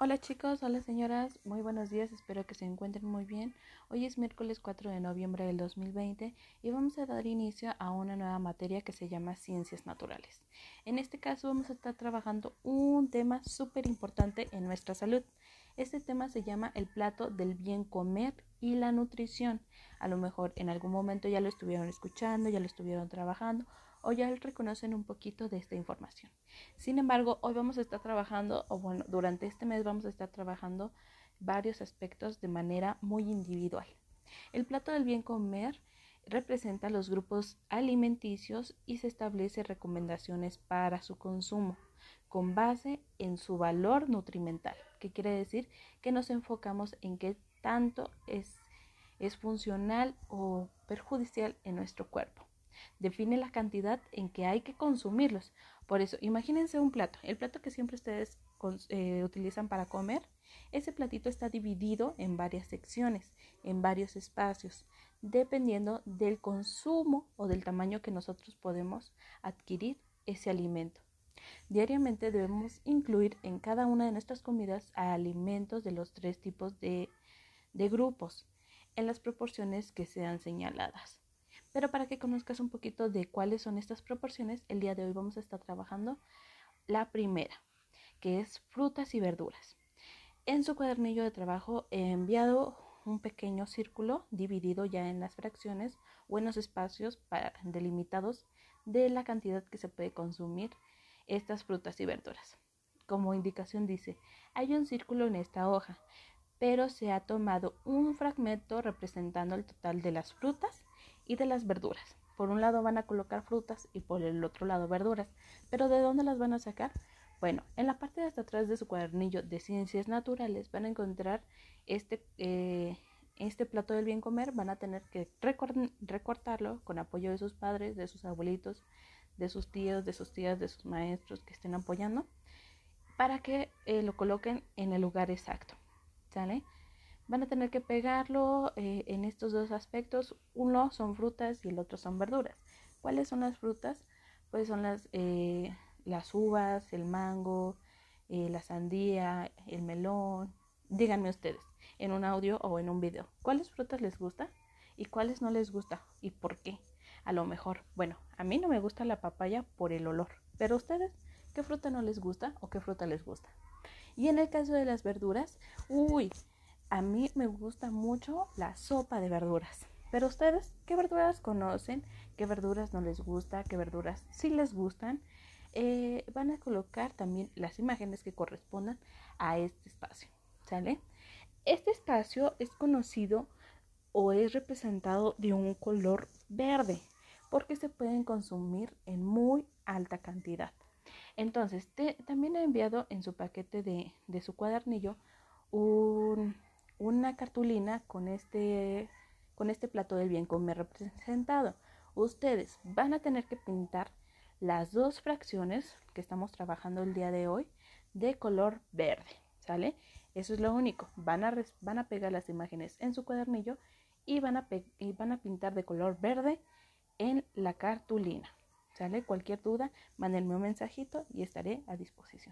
Hola chicos, hola señoras, muy buenos días, espero que se encuentren muy bien. Hoy es miércoles 4 de noviembre del 2020 y vamos a dar inicio a una nueva materia que se llama Ciencias Naturales. En este caso vamos a estar trabajando un tema súper importante en nuestra salud. Este tema se llama el plato del bien comer y la nutrición. A lo mejor en algún momento ya lo estuvieron escuchando, ya lo estuvieron trabajando o ya reconocen un poquito de esta información. Sin embargo, hoy vamos a estar trabajando, o bueno, durante este mes vamos a estar trabajando varios aspectos de manera muy individual. El plato del bien comer representa los grupos alimenticios y se establece recomendaciones para su consumo con base en su valor nutrimental, que quiere decir que nos enfocamos en qué tanto es, es funcional o perjudicial en nuestro cuerpo define la cantidad en que hay que consumirlos. Por eso, imagínense un plato, el plato que siempre ustedes eh, utilizan para comer, ese platito está dividido en varias secciones, en varios espacios, dependiendo del consumo o del tamaño que nosotros podemos adquirir ese alimento. Diariamente debemos incluir en cada una de nuestras comidas alimentos de los tres tipos de grupos en las proporciones que sean señaladas. Pero para que conozcas un poquito de cuáles son estas proporciones, el día de hoy vamos a estar trabajando la primera, que es frutas y verduras. En su cuadernillo de trabajo he enviado un pequeño círculo dividido ya en las fracciones o en los espacios delimitados de la cantidad que se puede consumir estas frutas y verduras. Como indicación dice, hay un círculo en esta hoja, pero se ha tomado un fragmento representando el total de las frutas y de las verduras. Por un lado van a colocar frutas y por el otro lado verduras. Pero ¿de dónde las van a sacar? Bueno, en la parte de hasta atrás de su cuadernillo de ciencias naturales van a encontrar este, eh, este plato del bien comer. Van a tener que recortarlo con apoyo de sus padres, de sus abuelitos, de sus tíos, de sus tías, de sus maestros que estén apoyando para que eh, lo coloquen en el lugar exacto. ¿Sale? Van a tener que pegarlo eh, en estos dos aspectos. Uno son frutas y el otro son verduras. ¿Cuáles son las frutas? Pues son las, eh, las uvas, el mango, eh, la sandía, el melón. Díganme ustedes en un audio o en un video. ¿Cuáles frutas les gusta y cuáles no les gusta y por qué? A lo mejor, bueno, a mí no me gusta la papaya por el olor, pero ustedes, ¿qué fruta no les gusta o qué fruta les gusta? Y en el caso de las verduras, uy, a mí me gusta mucho la sopa de verduras. Pero ustedes, ¿qué verduras conocen? ¿Qué verduras no les gusta? ¿Qué verduras sí les gustan? Eh, van a colocar también las imágenes que correspondan a este espacio. ¿Sale? Este espacio es conocido o es representado de un color verde porque se pueden consumir en muy alta cantidad. Entonces, también he enviado en su paquete de, de su cuadernillo un, una cartulina con este, con este plato del bien comer representado. Ustedes van a tener que pintar las dos fracciones que estamos trabajando el día de hoy de color verde, ¿sale? Eso es lo único. Van a, van a pegar las imágenes en su cuadernillo y van, a y van a pintar de color verde en la cartulina, ¿sale? Cualquier duda, mándenme un mensajito y estaré a disposición.